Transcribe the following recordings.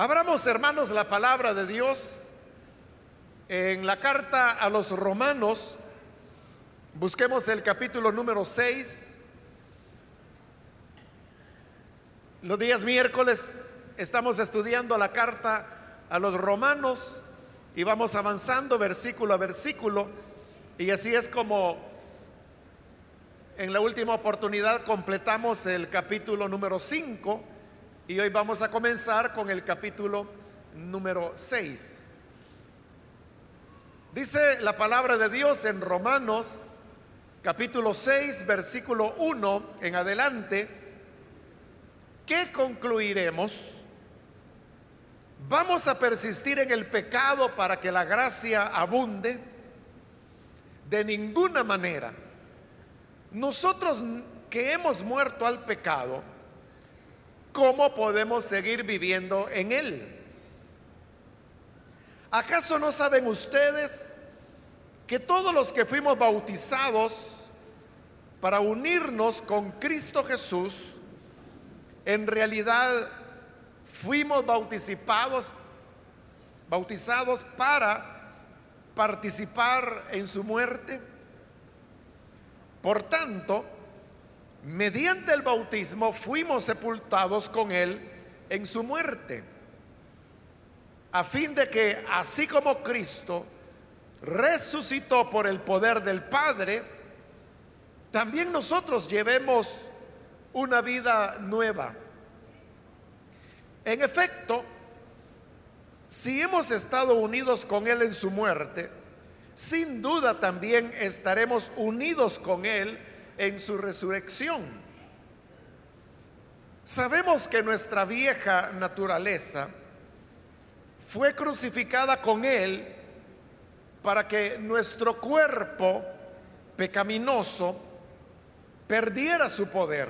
Abramos, hermanos, la palabra de Dios en la carta a los romanos. Busquemos el capítulo número 6. Los días miércoles estamos estudiando la carta a los romanos y vamos avanzando versículo a versículo. Y así es como en la última oportunidad completamos el capítulo número 5 y hoy vamos a comenzar con el capítulo número 6. Dice la palabra de Dios en Romanos capítulo 6, versículo 1 en adelante, ¿qué concluiremos? ¿Vamos a persistir en el pecado para que la gracia abunde? De ninguna manera. Nosotros que hemos muerto al pecado, ¿cómo podemos seguir viviendo en él? ¿Acaso no saben ustedes que todos los que fuimos bautizados para unirnos con Cristo Jesús, en realidad fuimos bautizados, bautizados para participar en su muerte? Por tanto, mediante el bautismo fuimos sepultados con Él en su muerte, a fin de que así como Cristo resucitó por el poder del Padre, también nosotros llevemos una vida nueva. En efecto, si hemos estado unidos con Él en su muerte, sin duda también estaremos unidos con Él en su resurrección. Sabemos que nuestra vieja naturaleza fue crucificada con Él para que nuestro cuerpo pecaminoso perdiera su poder,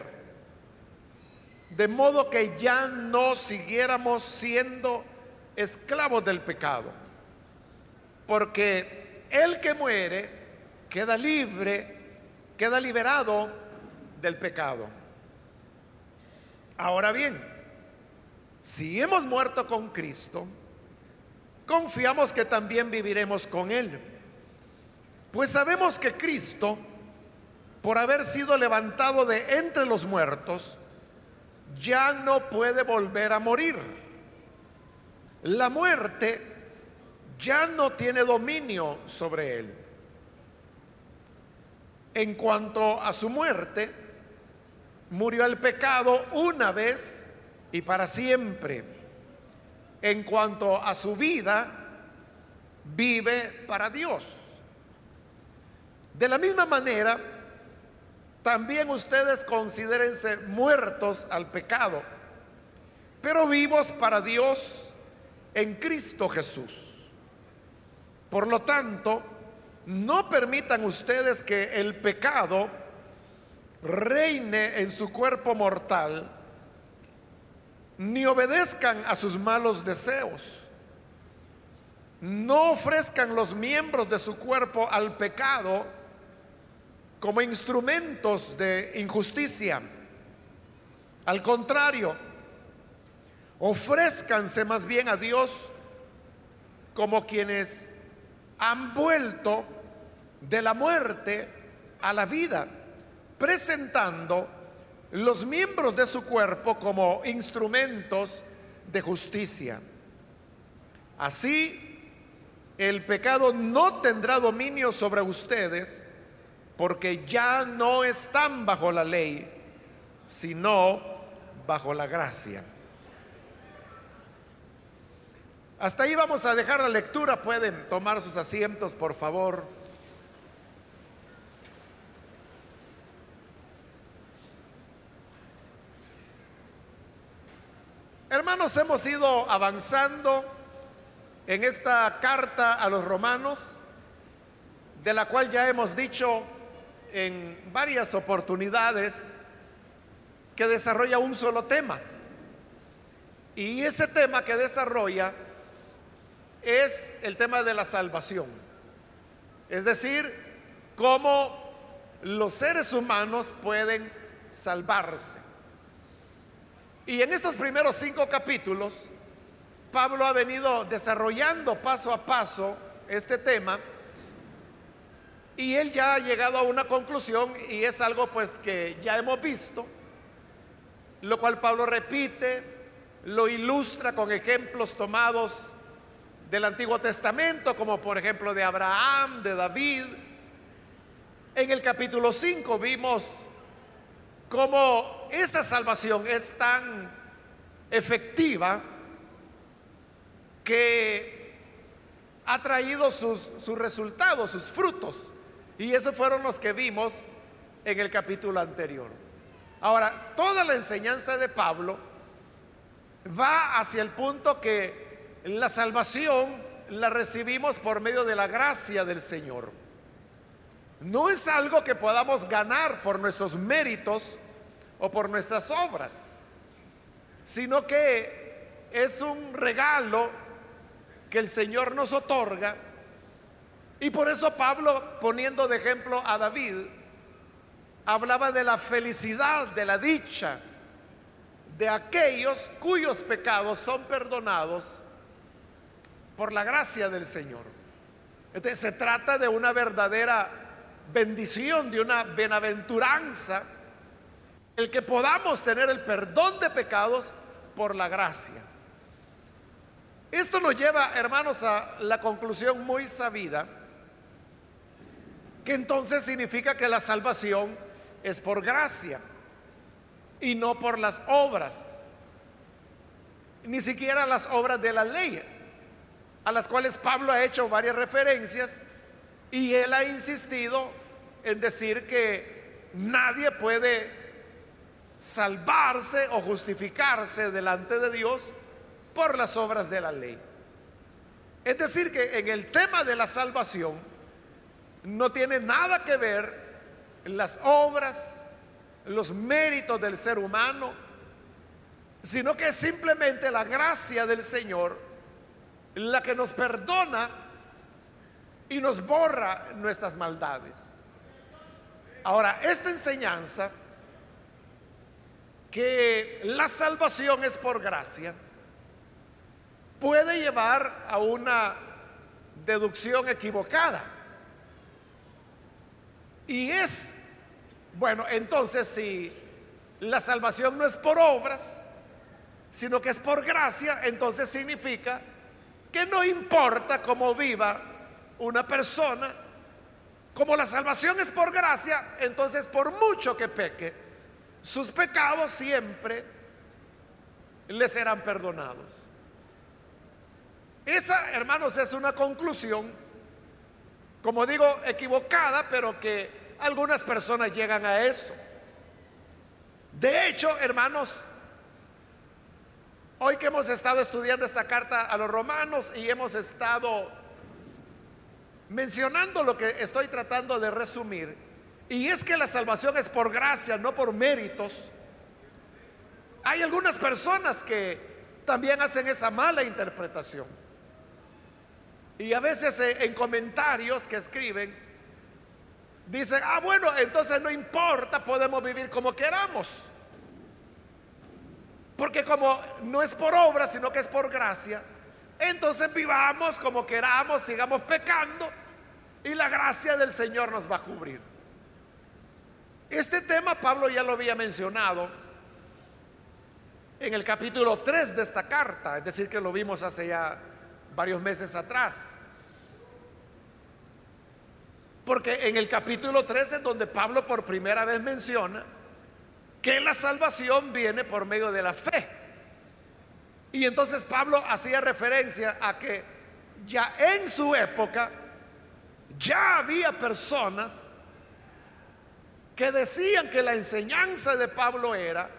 de modo que ya no siguiéramos siendo esclavos del pecado, porque el que muere queda libre queda liberado del pecado. Ahora bien, si hemos muerto con Cristo, confiamos que también viviremos con Él. Pues sabemos que Cristo, por haber sido levantado de entre los muertos, ya no puede volver a morir. La muerte ya no tiene dominio sobre Él. En cuanto a su muerte, murió el pecado una vez y para siempre. En cuanto a su vida, vive para Dios. De la misma manera, también ustedes considérense muertos al pecado, pero vivos para Dios en Cristo Jesús. Por lo tanto, no permitan ustedes que el pecado reine en su cuerpo mortal, ni obedezcan a sus malos deseos. No ofrezcan los miembros de su cuerpo al pecado como instrumentos de injusticia. Al contrario, ofrézcanse más bien a Dios como quienes han vuelto de la muerte a la vida, presentando los miembros de su cuerpo como instrumentos de justicia. Así, el pecado no tendrá dominio sobre ustedes porque ya no están bajo la ley, sino bajo la gracia. Hasta ahí vamos a dejar la lectura. Pueden tomar sus asientos, por favor. Hermanos, hemos ido avanzando en esta carta a los romanos, de la cual ya hemos dicho en varias oportunidades que desarrolla un solo tema. Y ese tema que desarrolla es el tema de la salvación. Es decir, cómo los seres humanos pueden salvarse. Y en estos primeros cinco capítulos Pablo ha venido desarrollando paso a paso este tema y él ya ha llegado a una conclusión y es algo pues que ya hemos visto, lo cual Pablo repite, lo ilustra con ejemplos tomados del Antiguo Testamento, como por ejemplo de Abraham, de David. En el capítulo 5 vimos cómo esa salvación es tan efectiva que ha traído sus resultados, sus frutos. Y esos fueron los que vimos en el capítulo anterior. Ahora, toda la enseñanza de Pablo va hacia el punto que la salvación la recibimos por medio de la gracia del Señor. No es algo que podamos ganar por nuestros méritos o por nuestras obras, sino que es un regalo que el Señor nos otorga. Y por eso Pablo, poniendo de ejemplo a David, hablaba de la felicidad, de la dicha de aquellos cuyos pecados son perdonados por la gracia del Señor. Entonces se trata de una verdadera bendición, de una benaventuranza, el que podamos tener el perdón de pecados por la gracia. Esto nos lleva, hermanos, a la conclusión muy sabida, que entonces significa que la salvación es por gracia y no por las obras, ni siquiera las obras de la ley a las cuales Pablo ha hecho varias referencias y él ha insistido en decir que nadie puede salvarse o justificarse delante de Dios por las obras de la ley. Es decir, que en el tema de la salvación no tiene nada que ver las obras, los méritos del ser humano, sino que es simplemente la gracia del Señor la que nos perdona y nos borra nuestras maldades. Ahora, esta enseñanza, que la salvación es por gracia, puede llevar a una deducción equivocada. Y es, bueno, entonces si la salvación no es por obras, sino que es por gracia, entonces significa que no importa cómo viva una persona, como la salvación es por gracia, entonces por mucho que peque, sus pecados siempre le serán perdonados. Esa, hermanos, es una conclusión, como digo, equivocada, pero que algunas personas llegan a eso. De hecho, hermanos, Hoy que hemos estado estudiando esta carta a los romanos y hemos estado mencionando lo que estoy tratando de resumir, y es que la salvación es por gracia, no por méritos, hay algunas personas que también hacen esa mala interpretación. Y a veces eh, en comentarios que escriben, dicen, ah, bueno, entonces no importa, podemos vivir como queramos. Porque como no es por obra, sino que es por gracia, entonces vivamos como queramos, sigamos pecando y la gracia del Señor nos va a cubrir. Este tema Pablo ya lo había mencionado en el capítulo 3 de esta carta, es decir, que lo vimos hace ya varios meses atrás. Porque en el capítulo 3 es donde Pablo por primera vez menciona que la salvación viene por medio de la fe. Y entonces Pablo hacía referencia a que ya en su época ya había personas que decían que la enseñanza de Pablo era,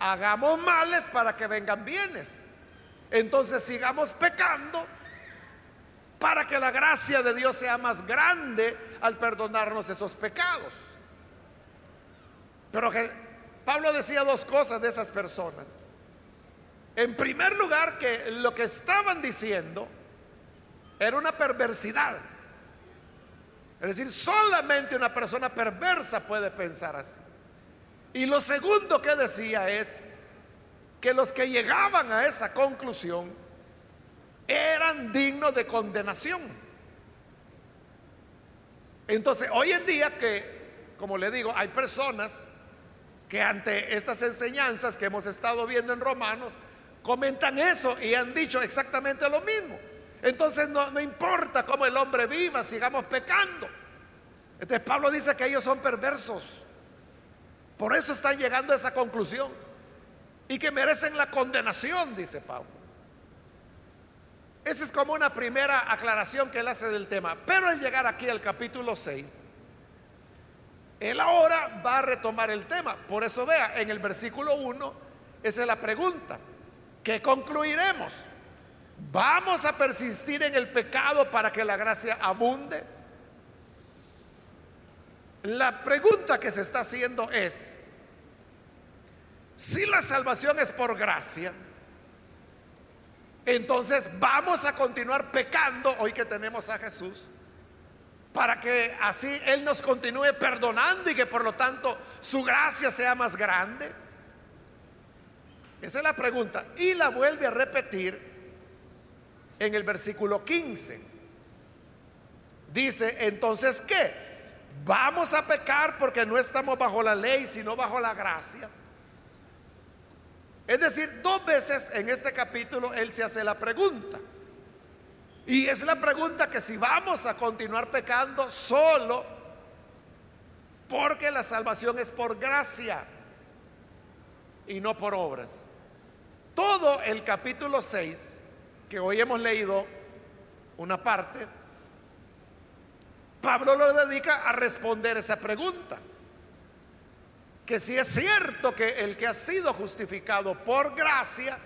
hagamos males para que vengan bienes. Entonces sigamos pecando para que la gracia de Dios sea más grande al perdonarnos esos pecados. Pero Pablo decía dos cosas de esas personas. En primer lugar, que lo que estaban diciendo era una perversidad. Es decir, solamente una persona perversa puede pensar así. Y lo segundo que decía es que los que llegaban a esa conclusión eran dignos de condenación. Entonces, hoy en día que, como le digo, hay personas que ante estas enseñanzas que hemos estado viendo en Romanos, comentan eso y han dicho exactamente lo mismo. Entonces no, no importa cómo el hombre viva, sigamos pecando. Entonces Pablo dice que ellos son perversos. Por eso están llegando a esa conclusión. Y que merecen la condenación, dice Pablo. Esa es como una primera aclaración que él hace del tema. Pero al llegar aquí al capítulo 6, él ahora va a retomar el tema. Por eso vea, en el versículo 1, esa es la pregunta. ¿Qué concluiremos? ¿Vamos a persistir en el pecado para que la gracia abunde? La pregunta que se está haciendo es, si la salvación es por gracia, entonces vamos a continuar pecando hoy que tenemos a Jesús, para que así Él nos continúe perdonando y que por lo tanto su gracia sea más grande. Esa es la pregunta. Y la vuelve a repetir en el versículo 15. Dice, entonces, ¿qué? ¿Vamos a pecar porque no estamos bajo la ley, sino bajo la gracia? Es decir, dos veces en este capítulo él se hace la pregunta. Y es la pregunta que si vamos a continuar pecando solo porque la salvación es por gracia y no por obras. Todo el capítulo 6, que hoy hemos leído una parte, Pablo lo dedica a responder esa pregunta. Que si es cierto que el que ha sido justificado por gracia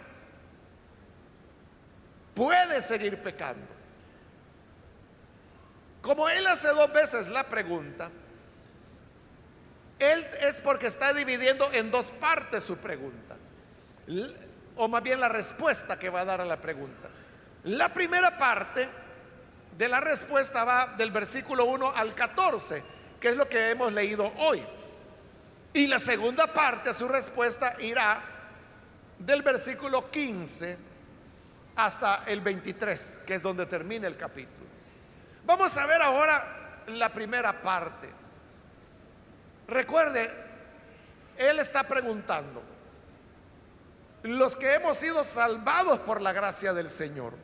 puede seguir pecando. Como él hace dos veces la pregunta, él es porque está dividiendo en dos partes su pregunta o más bien la respuesta que va a dar a la pregunta. La primera parte de la respuesta va del versículo 1 al 14, que es lo que hemos leído hoy. Y la segunda parte, su respuesta, irá del versículo 15 hasta el 23, que es donde termina el capítulo. Vamos a ver ahora la primera parte. Recuerde, él está preguntando, los que hemos sido salvados por la gracia del Señor,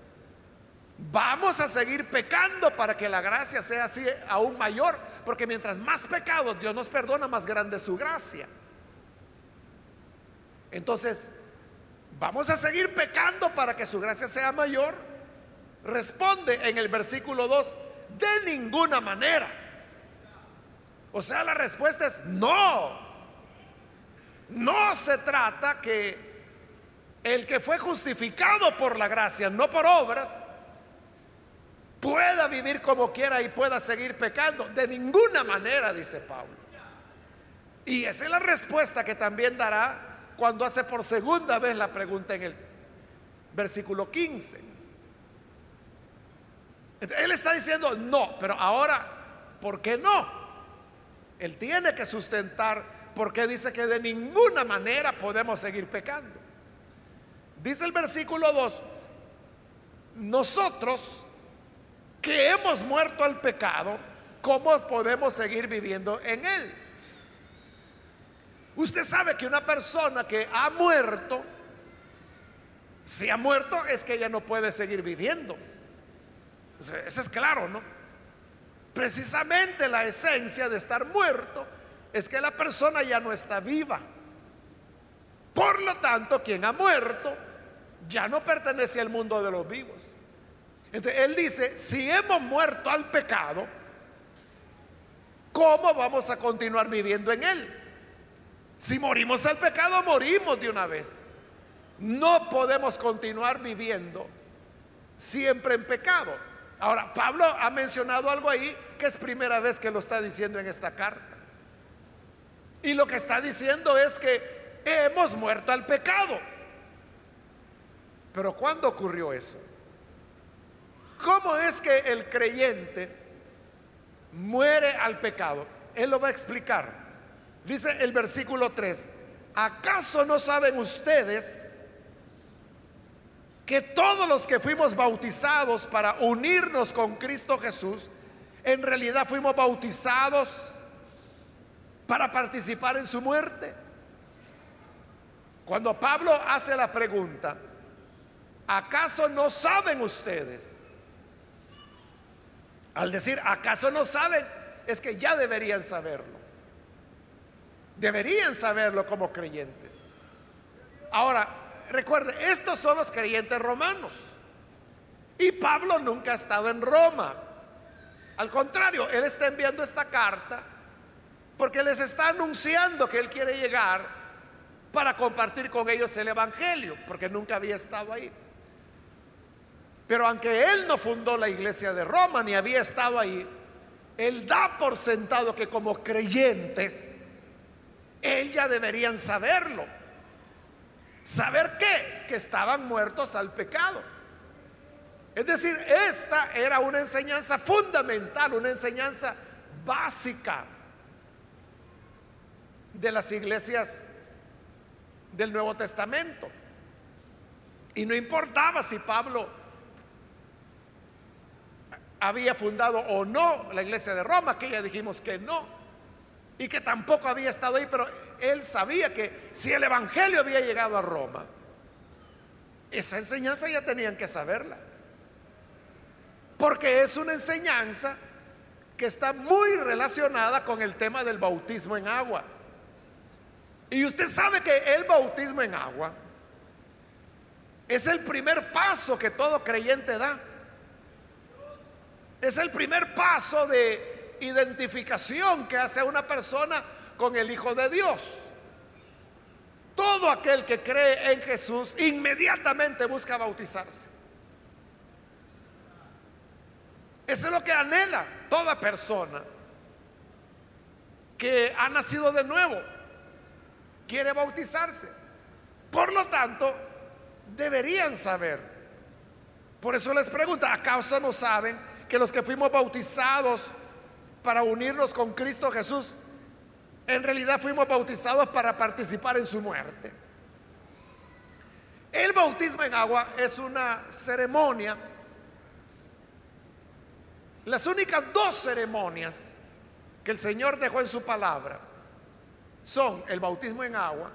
vamos a seguir pecando para que la gracia sea así aún mayor, porque mientras más pecados Dios nos perdona, más grande su gracia. Entonces, ¿vamos a seguir pecando para que su gracia sea mayor? Responde en el versículo 2, de ninguna manera. O sea, la respuesta es no. No se trata que el que fue justificado por la gracia, no por obras, pueda vivir como quiera y pueda seguir pecando. De ninguna manera, dice Pablo. Y esa es la respuesta que también dará cuando hace por segunda vez la pregunta en el versículo 15. Él está diciendo no, pero ahora, ¿por qué no? Él tiene que sustentar porque dice que de ninguna manera podemos seguir pecando. Dice el versículo 2, nosotros que hemos muerto al pecado, ¿cómo podemos seguir viviendo en él? Usted sabe que una persona que ha muerto, si ha muerto es que ella no puede seguir viviendo. eso es claro, ¿no? Precisamente la esencia de estar muerto es que la persona ya no está viva. Por lo tanto, quien ha muerto ya no pertenece al mundo de los vivos. Entonces, él dice, si hemos muerto al pecado, ¿cómo vamos a continuar viviendo en él? Si morimos al pecado, morimos de una vez. No podemos continuar viviendo siempre en pecado. Ahora, Pablo ha mencionado algo ahí que es primera vez que lo está diciendo en esta carta. Y lo que está diciendo es que hemos muerto al pecado. Pero ¿cuándo ocurrió eso? ¿Cómo es que el creyente muere al pecado? Él lo va a explicar. Dice el versículo 3, ¿acaso no saben ustedes que todos los que fuimos bautizados para unirnos con Cristo Jesús, en realidad fuimos bautizados para participar en su muerte. Cuando Pablo hace la pregunta, ¿acaso no saben ustedes? Al decir, ¿acaso no saben? Es que ya deberían saberlo. Deberían saberlo como creyentes. Ahora, recuerde, estos son los creyentes romanos. Y Pablo nunca ha estado en Roma. Al contrario, él está enviando esta carta porque les está anunciando que él quiere llegar para compartir con ellos el Evangelio, porque nunca había estado ahí. Pero aunque él no fundó la iglesia de Roma ni había estado ahí, él da por sentado que como creyentes, él ya deberían saberlo. ¿Saber qué? Que estaban muertos al pecado. Es decir, esta era una enseñanza fundamental, una enseñanza básica de las iglesias del Nuevo Testamento. Y no importaba si Pablo había fundado o no la iglesia de Roma, que ya dijimos que no, y que tampoco había estado ahí, pero él sabía que si el Evangelio había llegado a Roma, esa enseñanza ya tenían que saberla. Porque es una enseñanza que está muy relacionada con el tema del bautismo en agua. Y usted sabe que el bautismo en agua es el primer paso que todo creyente da. Es el primer paso de identificación que hace una persona con el Hijo de Dios. Todo aquel que cree en Jesús inmediatamente busca bautizarse. Eso es lo que anhela toda persona que ha nacido de nuevo. Quiere bautizarse. Por lo tanto, deberían saber. Por eso les pregunto, ¿acaso no saben que los que fuimos bautizados para unirnos con Cristo Jesús, en realidad fuimos bautizados para participar en su muerte? El bautismo en agua es una ceremonia las únicas dos ceremonias que el Señor dejó en su palabra son el bautismo en agua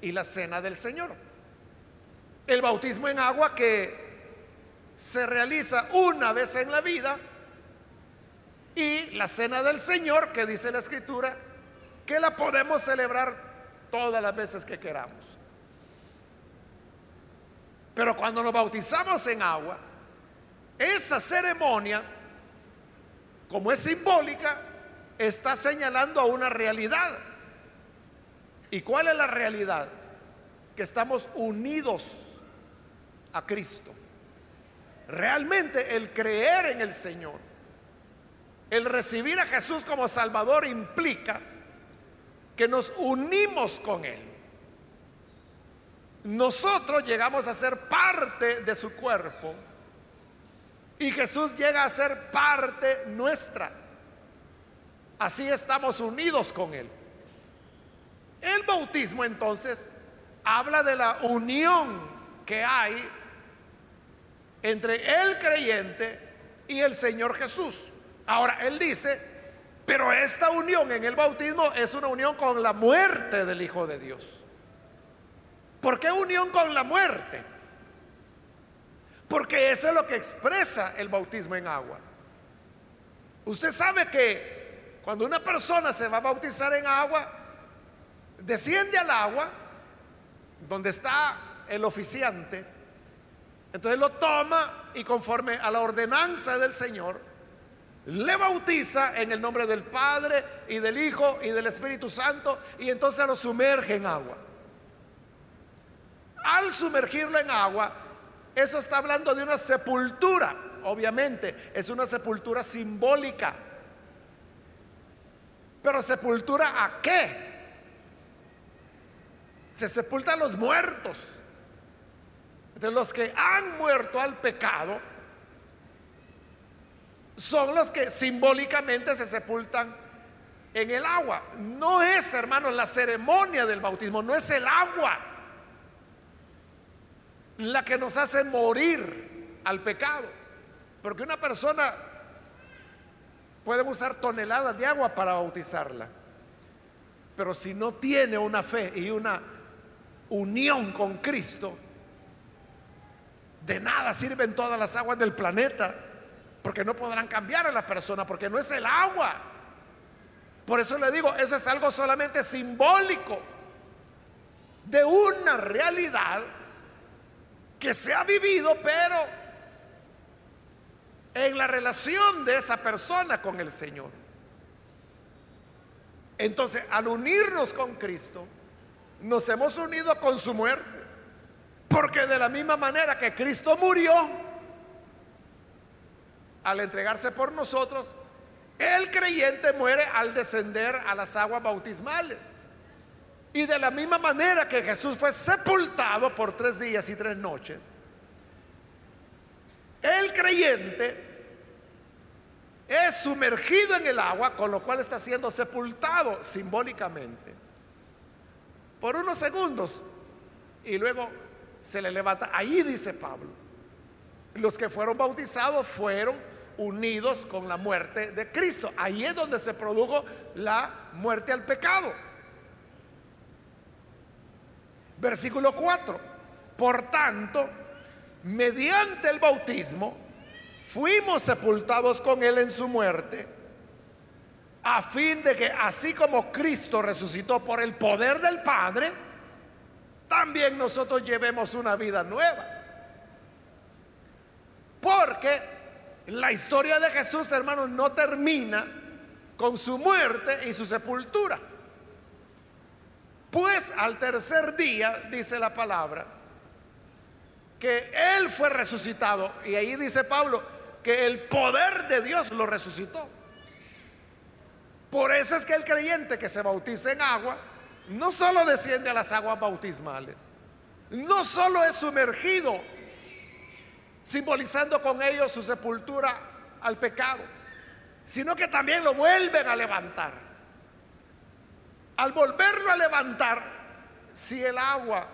y la cena del Señor. El bautismo en agua que se realiza una vez en la vida y la cena del Señor que dice la escritura que la podemos celebrar todas las veces que queramos. Pero cuando nos bautizamos en agua, esa ceremonia, como es simbólica, está señalando a una realidad. ¿Y cuál es la realidad? Que estamos unidos a Cristo. Realmente el creer en el Señor, el recibir a Jesús como Salvador implica que nos unimos con Él. Nosotros llegamos a ser parte de su cuerpo y Jesús llega a ser parte nuestra. Así estamos unidos con Él. El bautismo entonces habla de la unión que hay entre el creyente y el Señor Jesús. Ahora, Él dice, pero esta unión en el bautismo es una unión con la muerte del Hijo de Dios. ¿Por qué unión con la muerte? Porque eso es lo que expresa el bautismo en agua. Usted sabe que cuando una persona se va a bautizar en agua, desciende al agua donde está el oficiante, entonces lo toma y conforme a la ordenanza del Señor, le bautiza en el nombre del Padre y del Hijo y del Espíritu Santo y entonces lo sumerge en agua. Al sumergirlo en agua, eso está hablando de una sepultura, obviamente, es una sepultura simbólica. Pero sepultura a qué? Se sepultan los muertos. Los que han muerto al pecado, son los que simbólicamente se sepultan en el agua. No es, hermanos, la ceremonia del bautismo, no es el agua la que nos hace morir al pecado. Porque una persona puede usar toneladas de agua para bautizarla. Pero si no tiene una fe y una unión con Cristo, de nada sirven todas las aguas del planeta, porque no podrán cambiar a la persona, porque no es el agua. Por eso le digo, eso es algo solamente simbólico de una realidad que se ha vivido, pero en la relación de esa persona con el Señor. Entonces, al unirnos con Cristo, nos hemos unido con su muerte. Porque de la misma manera que Cristo murió, al entregarse por nosotros, el creyente muere al descender a las aguas bautismales. Y de la misma manera que Jesús fue sepultado por tres días y tres noches, el creyente es sumergido en el agua, con lo cual está siendo sepultado simbólicamente por unos segundos y luego se le levanta. Ahí dice Pablo, los que fueron bautizados fueron unidos con la muerte de Cristo. Ahí es donde se produjo la muerte al pecado. Versículo 4. Por tanto, mediante el bautismo, fuimos sepultados con Él en su muerte, a fin de que así como Cristo resucitó por el poder del Padre, también nosotros llevemos una vida nueva. Porque la historia de Jesús, hermanos, no termina con su muerte y su sepultura. Pues al tercer día, dice la palabra, que Él fue resucitado. Y ahí dice Pablo que el poder de Dios lo resucitó. Por eso es que el creyente que se bautiza en agua, no solo desciende a las aguas bautismales, no solo es sumergido, simbolizando con ello su sepultura al pecado, sino que también lo vuelven a levantar. Al volverlo a levantar, si el agua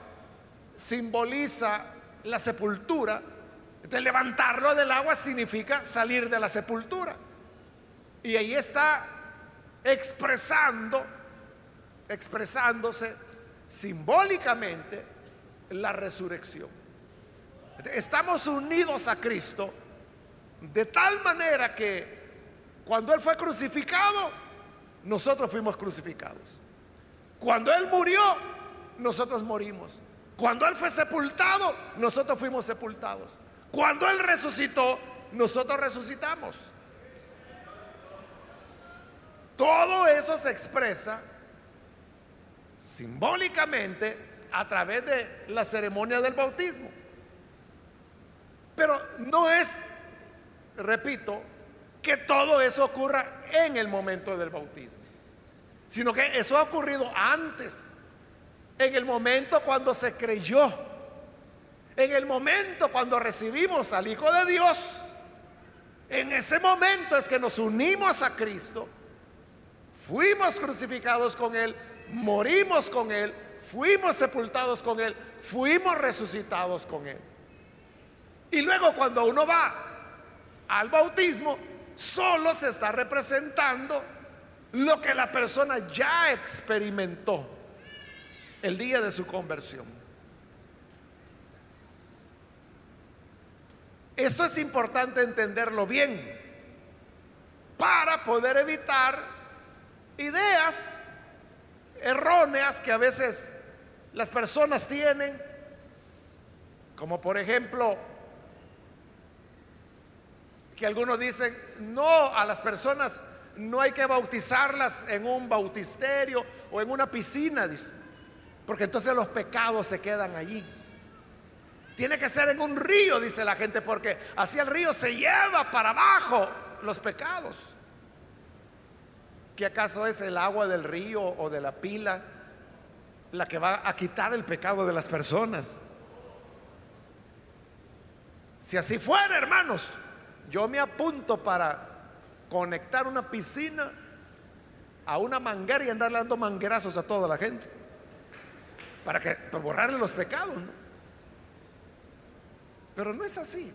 simboliza la sepultura, de levantarlo del agua significa salir de la sepultura. Y ahí está expresando, expresándose simbólicamente la resurrección. Estamos unidos a Cristo de tal manera que cuando Él fue crucificado, nosotros fuimos crucificados. Cuando Él murió, nosotros morimos. Cuando Él fue sepultado, nosotros fuimos sepultados. Cuando Él resucitó, nosotros resucitamos. Todo eso se expresa simbólicamente a través de la ceremonia del bautismo. Pero no es, repito, que todo eso ocurra en el momento del bautismo, sino que eso ha ocurrido antes, en el momento cuando se creyó, en el momento cuando recibimos al Hijo de Dios. En ese momento es que nos unimos a Cristo, fuimos crucificados con Él, morimos con Él, fuimos sepultados con Él, fuimos resucitados con Él. Y luego cuando uno va al bautismo, solo se está representando lo que la persona ya experimentó el día de su conversión. Esto es importante entenderlo bien para poder evitar ideas erróneas que a veces las personas tienen, como por ejemplo que algunos dicen, no, a las personas no hay que bautizarlas en un bautisterio o en una piscina, porque entonces los pecados se quedan allí. Tiene que ser en un río, dice la gente, porque así el río se lleva para abajo los pecados. ¿Qué acaso es el agua del río o de la pila la que va a quitar el pecado de las personas? Si así fuera, hermanos, yo me apunto para conectar una piscina a una manguera y andarle dando manguerazos a toda la gente. Para que para borrarle los pecados. Pero no es así.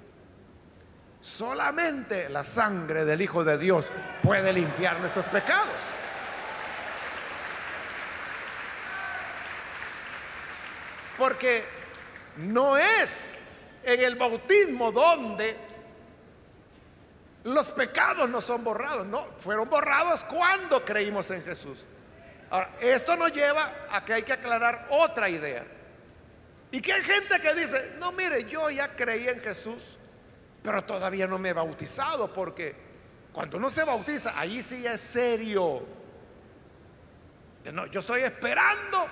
Solamente la sangre del Hijo de Dios puede limpiar nuestros pecados. Porque no es en el bautismo donde los pecados no son borrados, no, fueron borrados cuando creímos en Jesús. Ahora, esto nos lleva a que hay que aclarar otra idea. Y que hay gente que dice, no, mire, yo ya creí en Jesús, pero todavía no me he bautizado, porque cuando uno se bautiza, ahí sí es serio. No, yo estoy esperando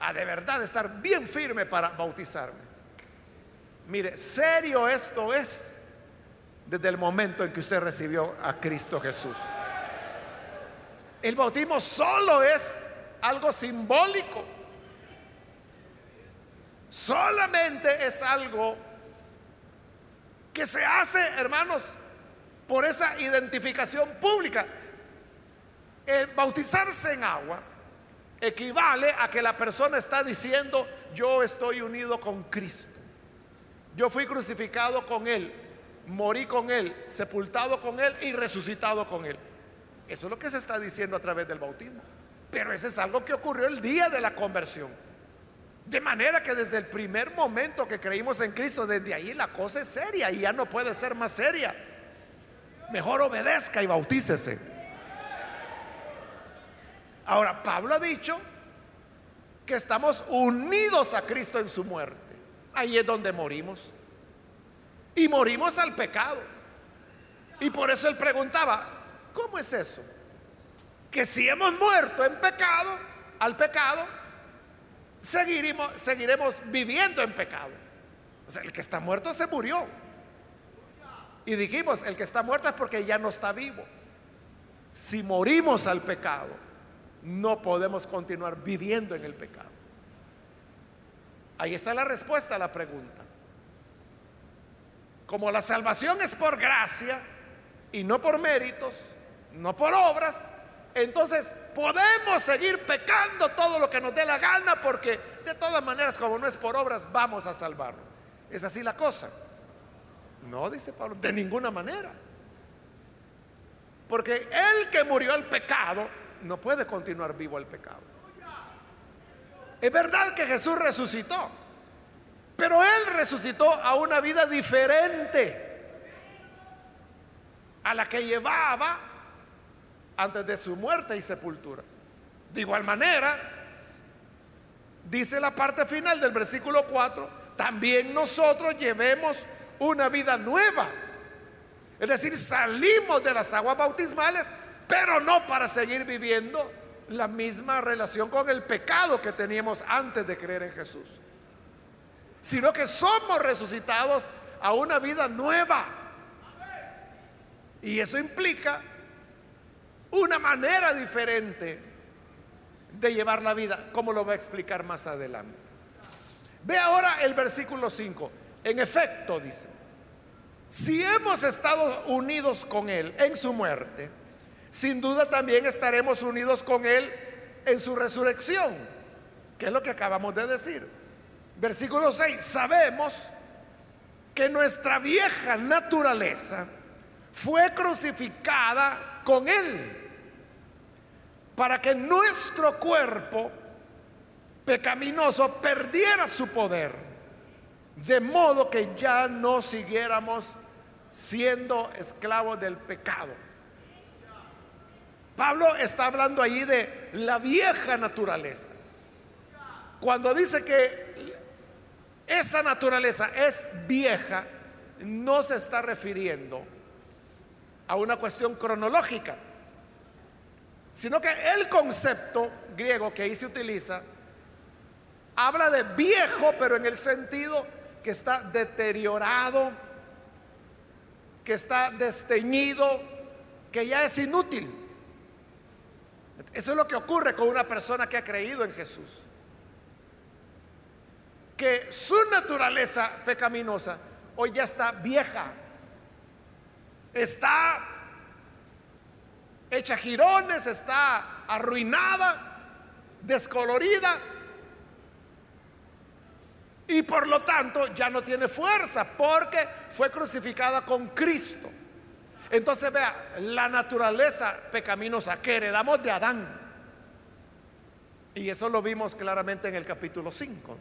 a de verdad estar bien firme para bautizarme. Mire, serio esto es desde el momento en que usted recibió a Cristo Jesús. El bautismo solo es algo simbólico. Solamente es algo que se hace, hermanos, por esa identificación pública. El bautizarse en agua equivale a que la persona está diciendo, yo estoy unido con Cristo. Yo fui crucificado con Él, morí con Él, sepultado con Él y resucitado con Él. Eso es lo que se está diciendo a través del bautismo. Pero ese es algo que ocurrió el día de la conversión. De manera que desde el primer momento que creímos en Cristo, desde ahí la cosa es seria y ya no puede ser más seria. Mejor obedezca y bautícese. Ahora, Pablo ha dicho que estamos unidos a Cristo en su muerte. Ahí es donde morimos. Y morimos al pecado. Y por eso él preguntaba, ¿cómo es eso? Que si hemos muerto en pecado, al pecado, seguiremos, viviendo en pecado. O sea, el que está muerto se murió. Y dijimos, el que está muerto es porque ya no está vivo. Si morimos al pecado, no podemos continuar viviendo en el pecado. Ahí está la respuesta a la pregunta. Como la salvación es por gracia y no por méritos, no por obras, entonces podemos seguir pecando todo lo que nos dé la gana porque de todas maneras como no es por obras vamos a salvarlo. ¿Es así la cosa? No, dice Pablo, de ninguna manera. Porque el que murió al pecado no puede continuar vivo el pecado. Es verdad que Jesús resucitó, pero Él resucitó a una vida diferente a la que llevaba antes de su muerte y sepultura. De igual manera, dice la parte final del versículo 4, también nosotros llevemos una vida nueva. Es decir, salimos de las aguas bautismales pero no para seguir viviendo la misma relación con el pecado que teníamos antes de creer en Jesús, sino que somos resucitados a una vida nueva. Y eso implica una manera diferente de llevar la vida, como lo va a explicar más adelante. Ve ahora el versículo 5. En efecto, dice, si hemos estado unidos con Él en su muerte, sin duda también estaremos unidos con Él en su resurrección, que es lo que acabamos de decir. Versículo 6, sabemos que nuestra vieja naturaleza fue crucificada con Él para que nuestro cuerpo pecaminoso perdiera su poder, de modo que ya no siguiéramos siendo esclavos del pecado. Pablo está hablando ahí de la vieja naturaleza. Cuando dice que esa naturaleza es vieja, no se está refiriendo a una cuestión cronológica, sino que el concepto griego que ahí se utiliza habla de viejo, pero en el sentido que está deteriorado, que está desteñido, que ya es inútil. Eso es lo que ocurre con una persona que ha creído en Jesús. Que su naturaleza pecaminosa hoy ya está vieja. Está hecha girones, está arruinada, descolorida. Y por lo tanto ya no tiene fuerza porque fue crucificada con Cristo. Entonces vea, la naturaleza pecaminosa que heredamos de Adán. Y eso lo vimos claramente en el capítulo 5,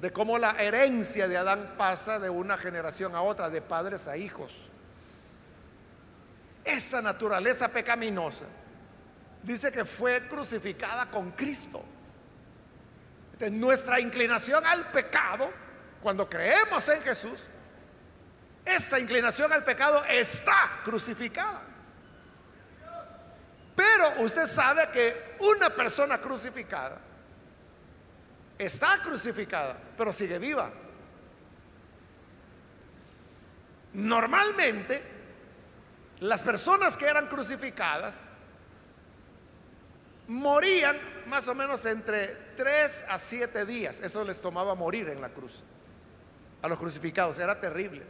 de cómo la herencia de Adán pasa de una generación a otra, de padres a hijos. Esa naturaleza pecaminosa dice que fue crucificada con Cristo. nuestra inclinación al pecado, cuando creemos en Jesús, esa inclinación al pecado está crucificada. Pero usted sabe que una persona crucificada está crucificada, pero sigue viva. Normalmente, las personas que eran crucificadas morían más o menos entre 3 a 7 días. Eso les tomaba morir en la cruz. A los crucificados era terrible.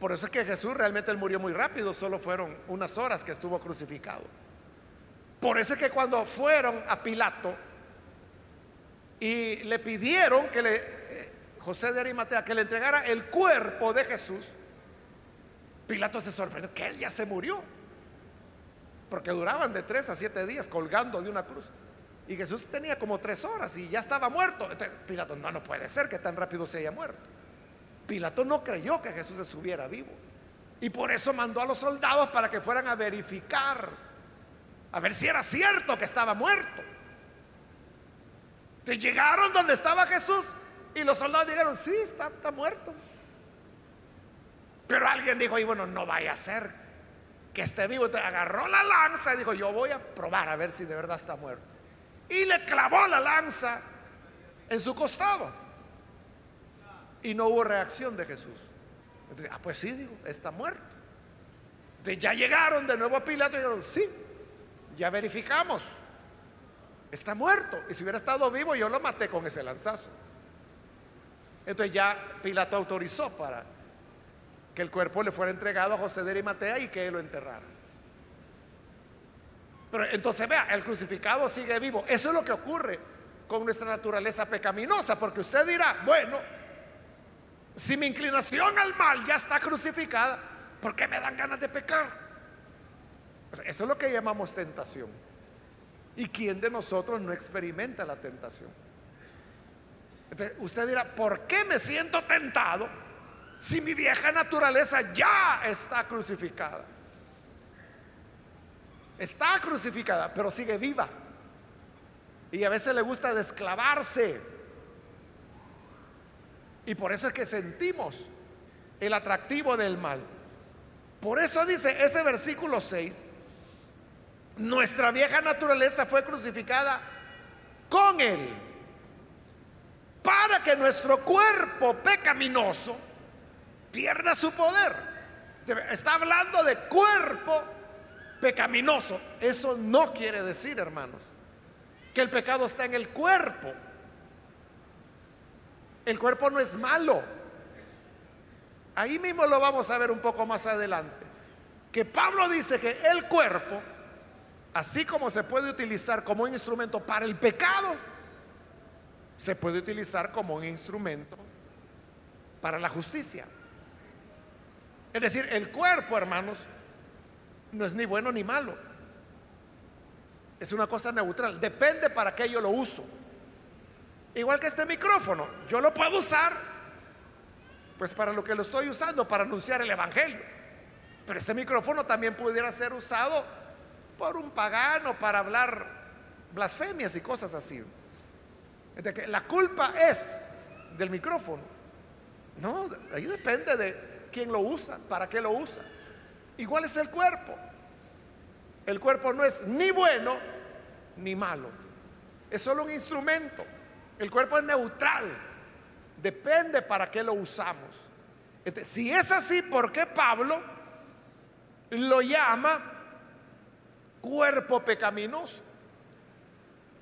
Por eso es que Jesús realmente él murió muy rápido, solo fueron unas horas que estuvo crucificado. Por eso es que cuando fueron a Pilato y le pidieron que le eh, José de Arimatea que le entregara el cuerpo de Jesús, Pilato se sorprendió que él ya se murió. Porque duraban de tres a siete días colgando de una cruz. Y Jesús tenía como tres horas y ya estaba muerto. Pilato, no, no puede ser que tan rápido se haya muerto. Pilato no creyó que Jesús estuviera vivo. Y por eso mandó a los soldados para que fueran a verificar, a ver si era cierto que estaba muerto. Te llegaron donde estaba Jesús y los soldados dijeron, sí, está muerto. Pero alguien dijo, y bueno, no vaya a ser que esté vivo. Entonces agarró la lanza y dijo, yo voy a probar a ver si de verdad está muerto. Y le clavó la lanza en su costado y no hubo reacción de Jesús. ah, pues sí, digo, está muerto. Entonces ya llegaron de nuevo a Pilato y dijeron, sí, ya verificamos, está muerto. Y si hubiera estado vivo, yo lo maté con ese lanzazo. Entonces ya Pilato autorizó para que el cuerpo le fuera entregado a José de Arimatea y que él lo enterrara. Pero entonces vea, el crucificado sigue vivo. Eso es lo que ocurre con nuestra naturaleza pecaminosa, porque usted dirá, bueno, si mi inclinación al mal ya está crucificada, ¿por qué me dan ganas de pecar? eso es lo que llamamos tentación. ¿Y quién de nosotros no experimenta la tentación? usted dirá, ¿por qué me siento tentado si mi vieja naturaleza ya está crucificada? Está crucificada, pero sigue viva. Y a veces le gusta desclavarse y por eso es que sentimos el atractivo del mal. Por eso dice ese versículo 6, nuestra vieja naturaleza fue crucificada con él, para que nuestro cuerpo pecaminoso pierda su poder. Está hablando de cuerpo pecaminoso. Eso no quiere decir, hermanos, que el pecado está en el cuerpo. El cuerpo no es malo. Ahí mismo lo vamos a ver un poco más adelante. Que Pablo dice que el cuerpo, así como se puede utilizar como un instrumento para el pecado, se puede utilizar como un instrumento para la justicia. Es decir, el cuerpo, hermanos, no es ni bueno ni malo. Es una cosa neutral. Depende para qué yo lo uso. Igual que este micrófono, yo lo puedo usar, pues para lo que lo estoy usando, para anunciar el Evangelio. Pero este micrófono también pudiera ser usado por un pagano para hablar blasfemias y cosas así. la culpa es del micrófono. No, ahí depende de quién lo usa, para qué lo usa. Igual es el cuerpo. El cuerpo no es ni bueno ni malo. Es solo un instrumento. El cuerpo es neutral. Depende para qué lo usamos. si es así, ¿por qué Pablo lo llama cuerpo pecaminoso?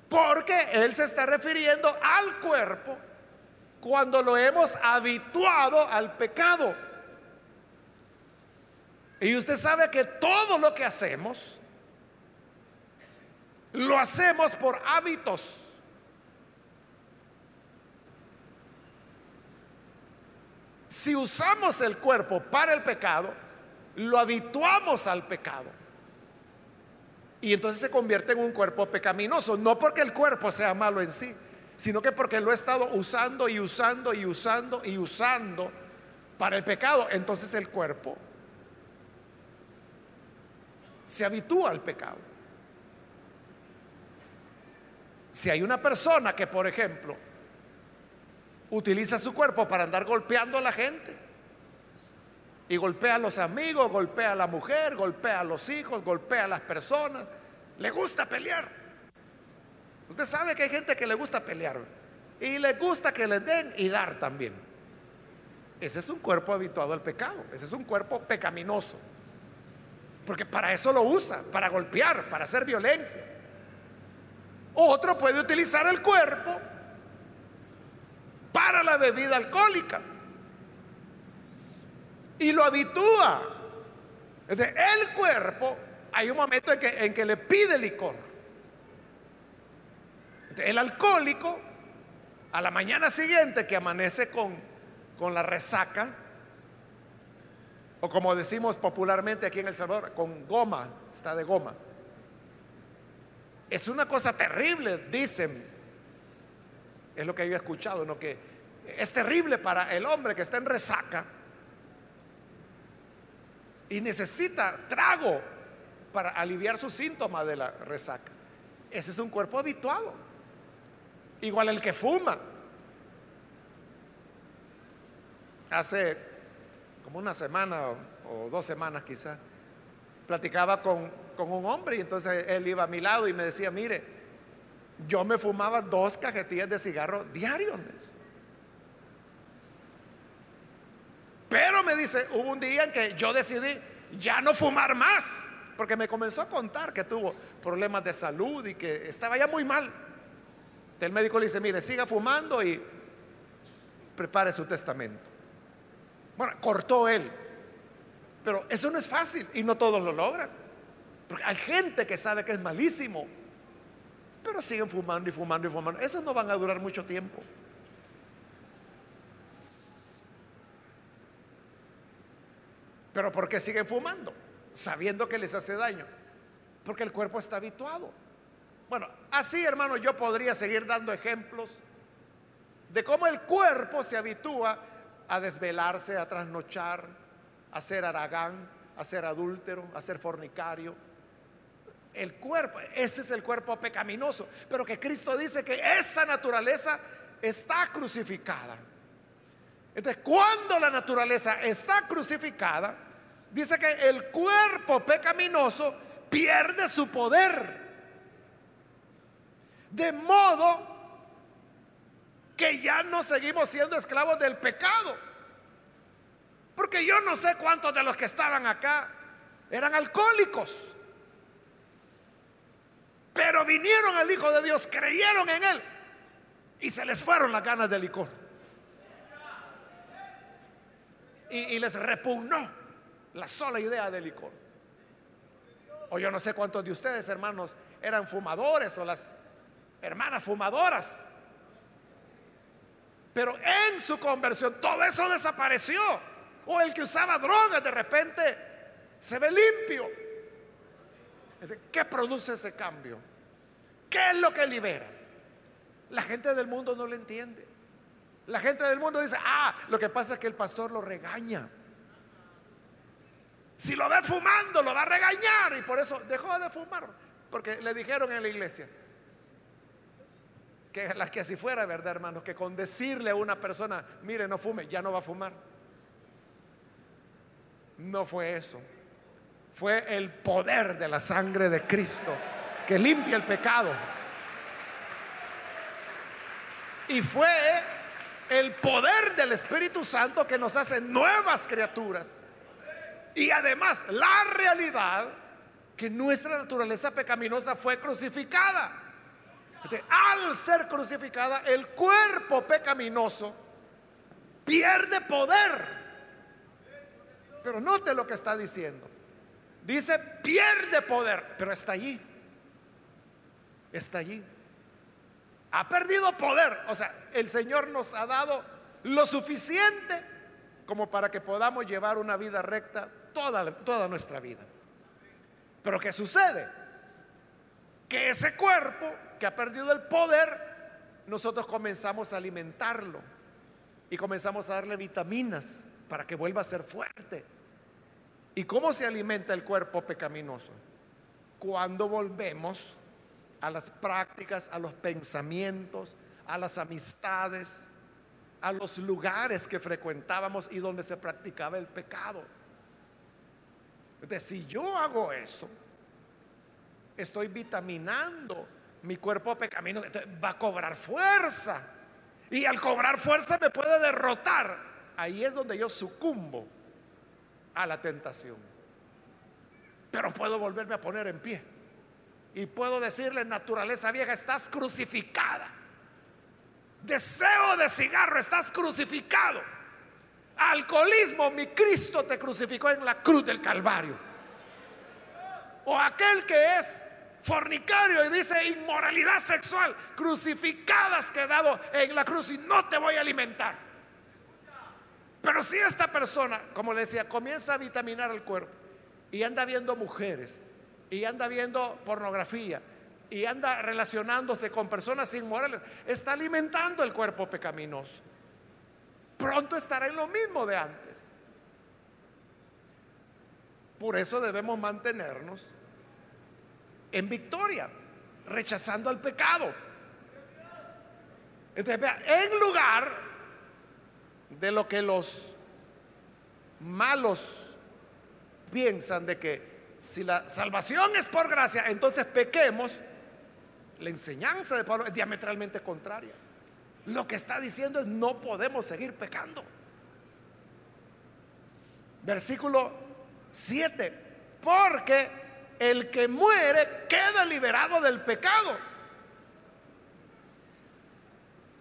Porque él se está refiriendo al cuerpo cuando lo hemos habituado al pecado. Y usted sabe que todo lo que hacemos, lo hacemos por hábitos. Si usamos el cuerpo para el pecado, lo habituamos al pecado. Y entonces se convierte en un cuerpo pecaminoso, no porque el cuerpo sea malo en sí, sino que porque lo he estado usando y usando y usando y usando para el pecado. Entonces el cuerpo se habitúa al pecado. Si hay una persona que, por ejemplo, utiliza su cuerpo para andar golpeando a la gente, y golpea a los amigos, golpea a la mujer, golpea a los hijos, golpea a las personas, le gusta pelear. Usted sabe que hay gente que le gusta pelear y le gusta que le den y dar también. Ese es un cuerpo habituado al pecado, ese es un cuerpo pecaminoso. Porque para eso lo usa, para golpear, para hacer violencia. Otro puede utilizar el cuerpo para la bebida alcohólica y lo habitúa. el cuerpo, hay un momento en que, en que le pide licor. el alcohólico, a la mañana siguiente que amanece con, con la resaca, o como decimos popularmente aquí en El Salvador, con goma, está de goma. Es una cosa terrible, dicen, es lo que yo he escuchado, que es terrible para el hombre que está en resaca y necesita trago para aliviar sus síntomas de la resaca. Ese es un cuerpo habituado. Igual el que fuma. Hace como una semana o, dos semanas quizás, platicaba con, un hombre y entonces él iba a mi lado y me decía, mire, yo me fumaba dos cajetillas de cigarro diarios. Pero me dice, hubo un día en que yo decidí ya no fumar más, porque me comenzó a contar que tuvo problemas de salud y que estaba ya muy mal. El médico le dice, mire, siga fumando y prepare su testamento. Bueno, cortó él. Pero eso no es fácil y no todos lo logran. Porque hay gente que sabe que es malísimo, pero siguen fumando y fumando y fumando. Esos no van a durar mucho tiempo. Pero ¿por qué siguen fumando? Sabiendo que les hace daño. Porque el cuerpo está habituado. Bueno, así hermano, yo podría seguir dando ejemplos de cómo el cuerpo se habitúa a desvelarse, a trasnochar, a ser aragán, a ser adúltero, a ser fornicario. El cuerpo, ese es el cuerpo pecaminoso, pero que Cristo dice que esa naturaleza está crucificada. Entonces, cuando la naturaleza está crucificada, dice que el cuerpo pecaminoso pierde su poder. De modo que ya no seguimos siendo esclavos del pecado. Porque yo no sé cuántos de los que estaban acá eran alcohólicos. Pero vinieron al Hijo de Dios, creyeron en Él y se les fueron las ganas de licor. Y, y les repugnó la sola idea del licor. O yo no sé cuántos de ustedes, hermanos, eran fumadores o las hermanas fumadoras. Pero en su conversión todo eso desapareció. O el que usaba drogas de repente se ve limpio. ¿Qué produce ese cambio? ¿Qué es lo que libera? La gente del mundo no lo entiende. La gente del mundo dice, ah, lo que pasa es que el pastor lo regaña. Si lo ve fumando, lo va a regañar y por eso dejó de fumar. Porque le dijeron en la iglesia que las que así fuera, ¿verdad, hermanos? Que con decirle a una persona, mire, no fume, ya no va a fumar. No fue eso. Fue el poder de la sangre de Cristo que limpia el pecado. Y fue el poder del Espíritu Santo que nos hace nuevas criaturas. Y además la realidad que nuestra naturaleza pecaminosa fue crucificada. Al ser crucificada, el cuerpo pecaminoso pierde poder. Pero note lo que está diciendo. Dice, pierde poder, pero está allí. Está allí. Ha perdido poder. O sea, el Señor nos ha dado lo suficiente como para que podamos llevar una vida recta toda, toda nuestra vida. Pero ¿qué sucede? Que ese cuerpo que ha perdido el poder, nosotros comenzamos a alimentarlo y comenzamos a darle vitaminas para que vuelva a ser fuerte. ¿Y cómo se alimenta el cuerpo pecaminoso? Cuando volvemos a las prácticas, a los pensamientos, a las amistades, a los lugares que frecuentábamos y donde se practicaba el pecado. Entonces, si yo hago eso, estoy vitaminando mi cuerpo pecaminoso, va a cobrar fuerza. Y al cobrar fuerza me puede derrotar. Ahí es donde yo sucumbo a la tentación. Pero puedo volverme a poner en pie. Y puedo decirle, naturaleza vieja, estás crucificada. Deseo de cigarro, estás crucificado. Alcoholismo, mi Cristo te crucificó en la cruz del Calvario. O aquel que es fornicario y dice inmoralidad sexual, crucificadas quedado en la cruz y no te voy a alimentar. Pero si esta persona, como le decía, comienza a vitaminar el cuerpo y anda viendo mujeres y anda viendo pornografía y anda relacionándose con personas inmorales, está alimentando el cuerpo pecaminoso. Pronto estará en lo mismo de antes. Por eso debemos mantenernos en victoria, rechazando al pecado. Entonces, vea, en lugar de lo que los malos piensan de que si la salvación es por gracia, entonces pequemos, la enseñanza de Pablo es diametralmente contraria. Lo que está diciendo es no podemos seguir pecando. Versículo 7, porque el que muere queda liberado del pecado.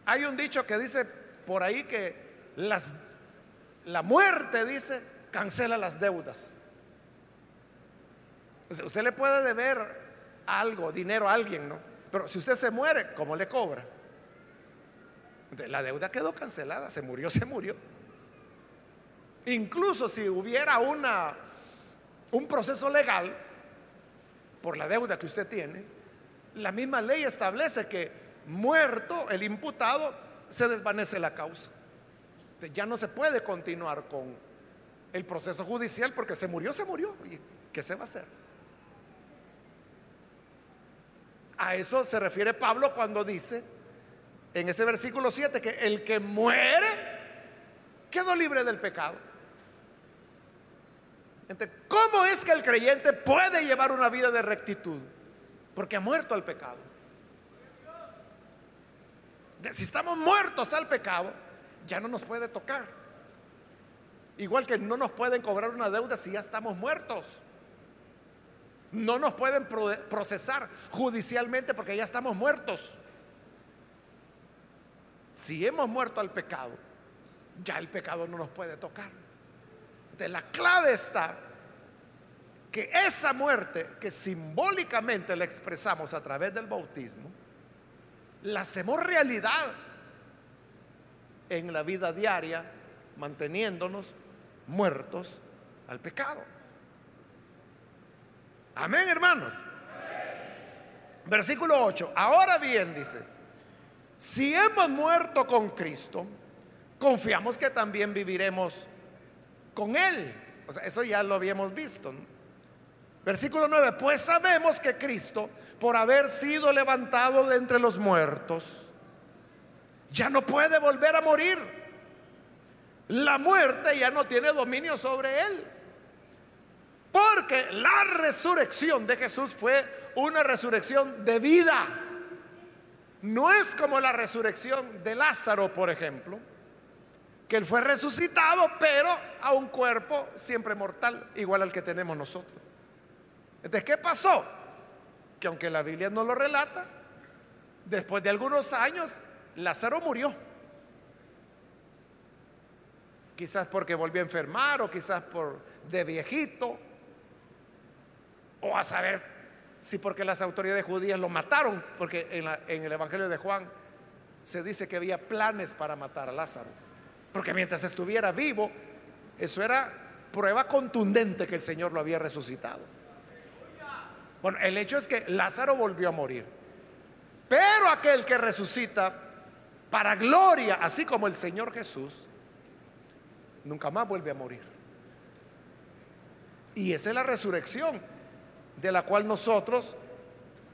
Hay un dicho que dice por ahí que las, la muerte, dice, cancela las deudas. usted le puede deber algo, dinero a alguien, ¿no? Pero si usted se muere, ¿cómo le cobra? La deuda quedó cancelada, se murió, se murió. Incluso si hubiera una, un proceso legal, por la deuda que usted tiene, la misma ley establece que muerto el imputado se desvanece la causa. Ya no se puede continuar con el proceso judicial porque se murió, se murió. ¿Y qué se va a hacer? A eso se refiere Pablo cuando dice en ese versículo 7 que el que muere quedó libre del pecado. ¿Cómo es que el creyente puede llevar una vida de rectitud? Porque ha muerto al pecado. Si estamos muertos al pecado, ya no nos puede tocar. Igual que no nos pueden cobrar una deuda si ya estamos muertos. No nos pueden procesar judicialmente porque ya estamos muertos. Si hemos muerto al pecado, ya el pecado no nos puede tocar la clave está que esa muerte que simbólicamente la expresamos a través del bautismo, la hacemos realidad en la vida diaria, manteniéndonos muertos al pecado. Amén, hermanos. Versículo 8. Ahora bien, dice, si hemos muerto con Cristo, confiamos que también viviremos con Él. O sea, eso ya lo habíamos visto. Versículo 9, pues sabemos que Cristo, por haber sido levantado de entre los muertos, ya no puede volver a morir. La muerte ya no tiene dominio sobre Él. Porque la resurrección de Jesús fue una resurrección de vida. No es como la resurrección de Lázaro, por ejemplo que Él fue resucitado, pero a un cuerpo siempre mortal, igual al que tenemos nosotros. Entonces, ¿qué pasó? Que aunque la Biblia no lo relata, después de algunos años, Lázaro murió. Quizás porque volvió a enfermar o quizás por de viejito. O a saber si porque las autoridades judías lo mataron, porque en, en el Evangelio de Juan se dice que había planes para matar a Lázaro. Porque mientras estuviera vivo, Eso era prueba contundente que el Señor lo había resucitado. Bueno, el hecho es que Lázaro volvió a morir. Pero aquel que resucita para gloria, así como el Señor Jesús, nunca más vuelve a morir. Y esa es la resurrección de la cual nosotros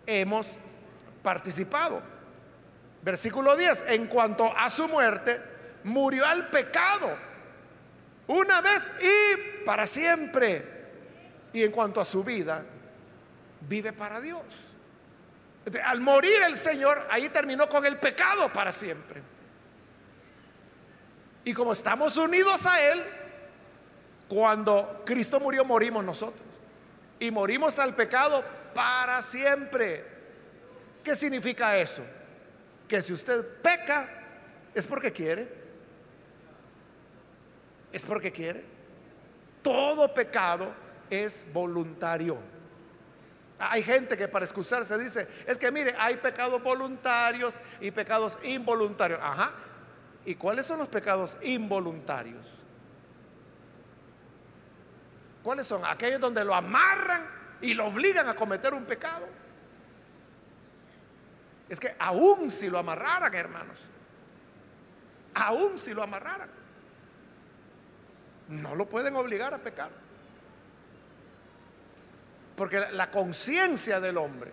hemos participado. Versículo 10, en cuanto a su muerte, murió al pecado una vez y para siempre. Y en cuanto a su vida, vive para Dios. Al morir el Señor, ahí terminó con el pecado para siempre. Y como estamos unidos a Él, cuando Cristo murió, morimos nosotros. Y morimos al pecado para siempre. ¿Qué significa eso? Que si usted peca, es porque quiere. Es porque quiere. Todo pecado es voluntario. Hay gente que para excusarse dice, es que mire, hay pecados voluntarios y pecados involuntarios. Ajá. ¿Y cuáles son los pecados involuntarios? ¿Cuáles son? Aquellos donde lo amarran y lo obligan a cometer un pecado. Es que aún si lo amarraran, hermanos, aún si lo amarraran, no lo pueden obligar a pecar. Porque la conciencia del hombre,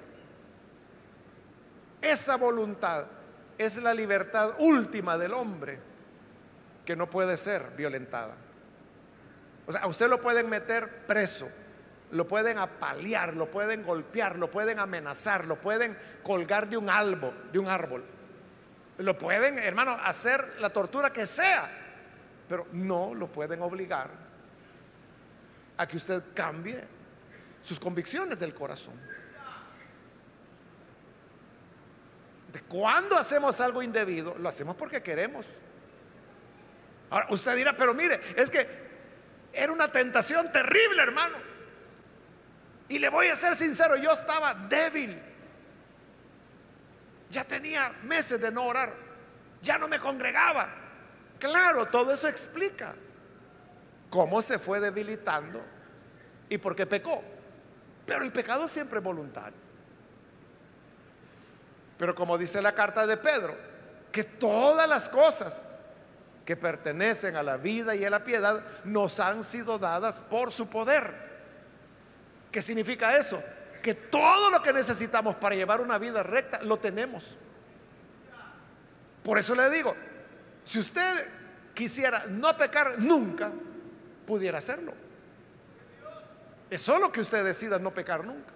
esa voluntad, es la libertad última del hombre que no puede ser violentada. O sea, a usted lo pueden meter preso, lo pueden apalear, lo pueden golpear, lo pueden amenazar, lo pueden colgar de un árbol, de un árbol. Lo pueden, hermano, hacer la tortura que sea, pero no lo pueden obligar a que usted cambie sus convicciones del corazón. De cuando hacemos algo indebido, lo hacemos porque queremos. Ahora, usted dirá, pero mire, es que era una tentación terrible, hermano. Y le voy a ser sincero, yo estaba débil. Ya tenía meses de no orar. Ya no me congregaba. Claro, todo eso explica cómo se fue debilitando y por qué pecó. Pero el pecado siempre es voluntario. Pero como dice la carta de Pedro, que todas las cosas que pertenecen a la vida y a la piedad nos han sido dadas por su poder. ¿Qué significa eso? Que todo lo que necesitamos para llevar una vida recta lo tenemos. Por eso le digo, si usted quisiera no pecar nunca, pudiera hacerlo. Es solo que usted decida no pecar nunca.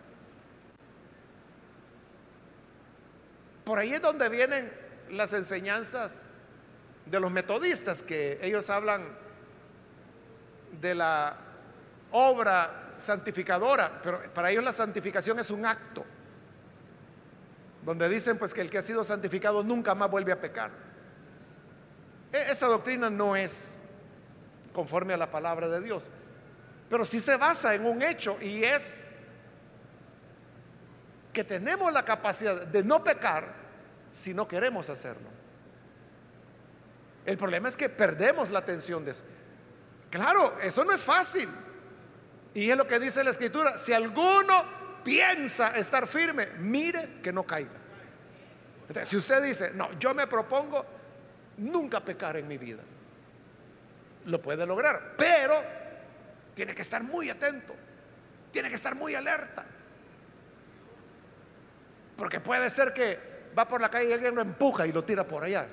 Por ahí es donde vienen las enseñanzas de los metodistas, que ellos hablan de la obra santificadora, pero para ellos la santificación es un acto, donde dicen pues que el que ha sido santificado nunca más vuelve a pecar. E, esa doctrina no es conforme a la palabra de Dios, pero sí se basa en un hecho y es que tenemos la capacidad de no pecar si no queremos hacerlo. El problema es que perdemos la atención de eso. Claro, eso no es fácil. Y es lo que dice la escritura. Si alguno piensa estar firme, mire que no caiga. si usted dice, no, yo me propongo nunca pecar en mi vida, lo puede lograr. Pero tiene que estar muy atento. Tiene que estar muy alerta. Porque puede ser que va por la calle y alguien lo empuja y lo tira por allá.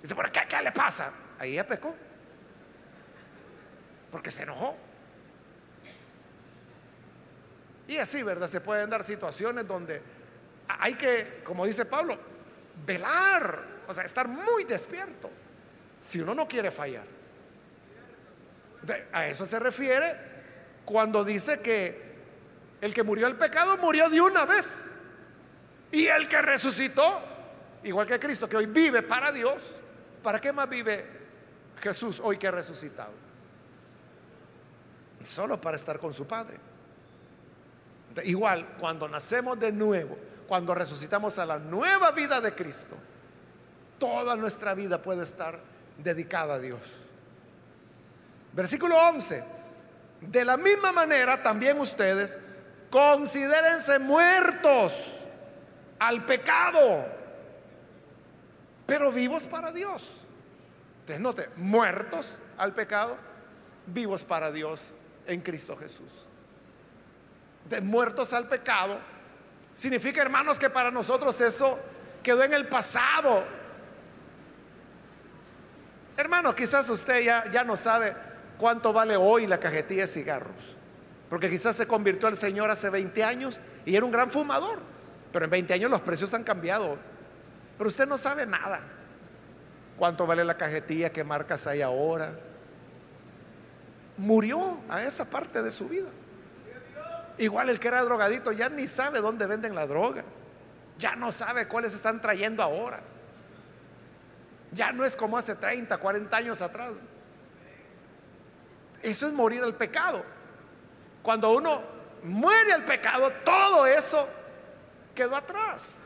Dice, ¿por qué, qué le pasa? Ahí ya pecó. Porque se enojó. Y así, ¿verdad? Se pueden dar situaciones donde hay que, como dice Pablo, velar, o sea, estar muy despierto, si uno no quiere fallar. A eso se refiere cuando dice que el que murió el pecado murió de una vez. Y el que resucitó, igual que Cristo, que hoy vive para Dios, ¿Para qué más vive Jesús hoy que ha resucitado? Solo para estar con su Padre. Igual, cuando nacemos de nuevo, cuando resucitamos a la nueva vida de Cristo, toda nuestra vida puede estar dedicada a Dios. Versículo 11. De la misma manera también ustedes considérense muertos al pecado, pero vivos para Dios. Entonces, note, muertos al pecado, vivos para Dios en Cristo Jesús. De muertos al pecado, significa, hermanos, que para nosotros eso quedó en el pasado. Hermano, quizás usted ya, ya no sabe cuánto vale hoy la cajetilla de cigarros. Porque quizás se convirtió al Señor hace 20 años y era un gran fumador. Pero en 20 años los precios han cambiado. Pero usted no sabe nada. ¿Cuánto vale la cajetilla? ¿Qué marcas hay ahora? Murió a esa parte de su vida. Igual el que era drogadito ya ni sabe dónde venden la droga. Ya no sabe cuáles están trayendo ahora. Ya no es como hace 30, 40 años atrás. Eso es morir al pecado. Cuando uno muere al pecado, todo eso quedó atrás.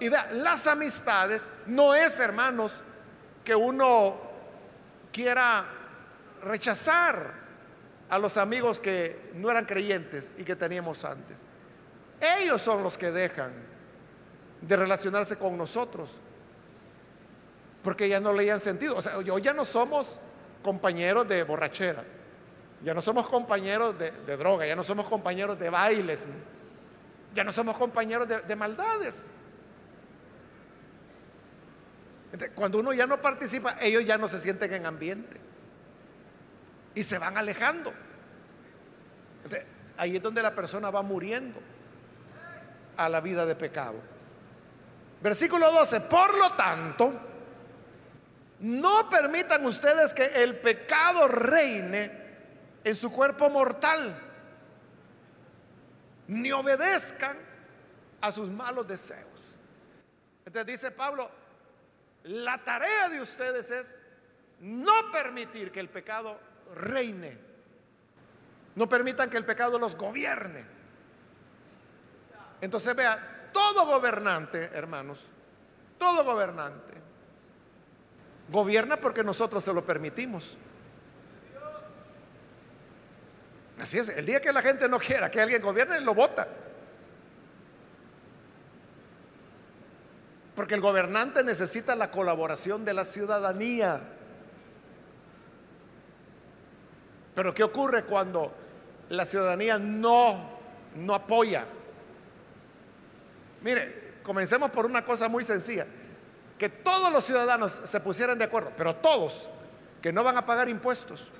Y las amistades no es, hermanos, que uno quiera rechazar a los amigos que no eran creyentes y que teníamos antes. Ellos son los que dejan de relacionarse con nosotros porque ya no leían sentido. O sea, yo ya no somos compañeros de borrachera, ya no somos compañeros de, droga, ya no somos compañeros de bailes, ya no somos compañeros de, maldades. cuando uno ya no participa, ellos ya no se sienten en ambiente y se van alejando. ahí es donde la persona va muriendo a la vida de pecado. Versículo 12, por lo tanto, no permitan ustedes que el pecado reine en su cuerpo mortal, ni obedezcan a sus malos deseos. Entonces dice Pablo, la tarea de ustedes es no permitir que el pecado reine. No permitan que el pecado los gobierne. Entonces vea, todo gobernante, hermanos, todo gobernante Gobierna porque nosotros se lo permitimos. Así es, el día que la gente no quiera que alguien gobierne, lo vota. Porque el gobernante necesita la colaboración de la ciudadanía. Pero ¿qué ocurre cuando la ciudadanía no, no apoya? Mire, comencemos por una cosa muy sencilla que todos los ciudadanos se pusieran de acuerdo, pero todos, que no van a pagar impuestos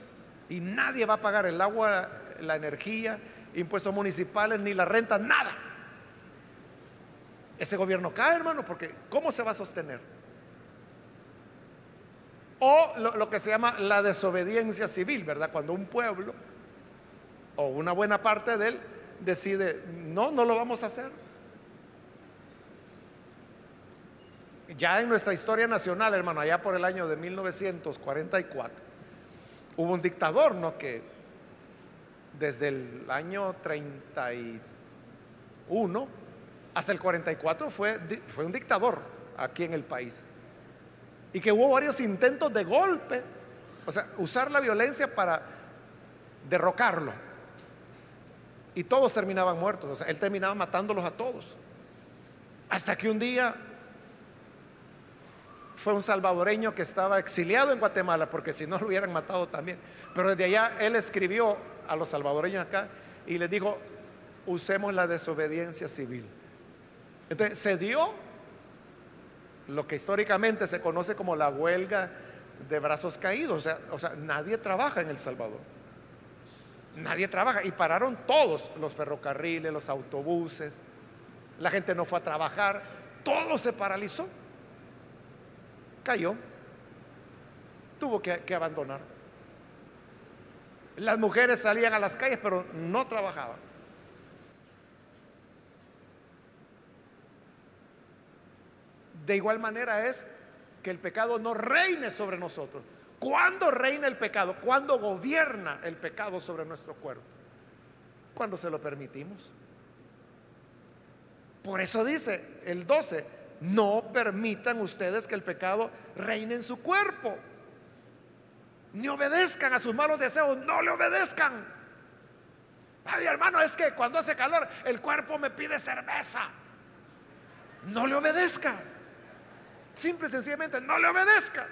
y nadie va a pagar el agua, la energía, impuestos municipales, ni la renta, nada. Ese gobierno cae, hermano, porque ¿cómo se va a sostener? O lo, que se llama la desobediencia civil, ¿verdad? Cuando un pueblo o una buena parte de él decide, no, no lo vamos a hacer. Ya en nuestra historia nacional, hermano, allá por el año de 1944, hubo un dictador, ¿no? Que desde el año 31 hasta el 44 fue, fue un dictador aquí en el país. Y que hubo varios intentos de golpe, o sea, usar la violencia para derrocarlo. Y todos terminaban muertos, o sea, él terminaba matándolos a todos. Hasta que un día fue un salvadoreño que estaba exiliado en Guatemala, porque si no lo hubieran matado también. Pero desde allá él escribió a los salvadoreños acá y les dijo, usemos la desobediencia civil. Entonces se dio lo que históricamente se conoce como la huelga de brazos caídos. O sea, nadie trabaja en El Salvador. Nadie trabaja. Y pararon todos, los ferrocarriles, los autobuses. La gente no fue a trabajar. Todo se paralizó cayó, tuvo que, abandonar. Las mujeres salían a las calles, pero no trabajaban. De igual manera es que el pecado no reine sobre nosotros. ¿Cuándo reina el pecado? ¿Cuándo gobierna el pecado sobre nuestro cuerpo? Cuando se lo permitimos. Por eso dice el 12, no permitan ustedes que el pecado reine en su cuerpo. ni obedezcan a sus malos deseos, no le obedezcan. Ay, hermano, es que cuando hace calor el cuerpo me pide cerveza. No le obedezca. Simple y sencillamente, no le obedezca.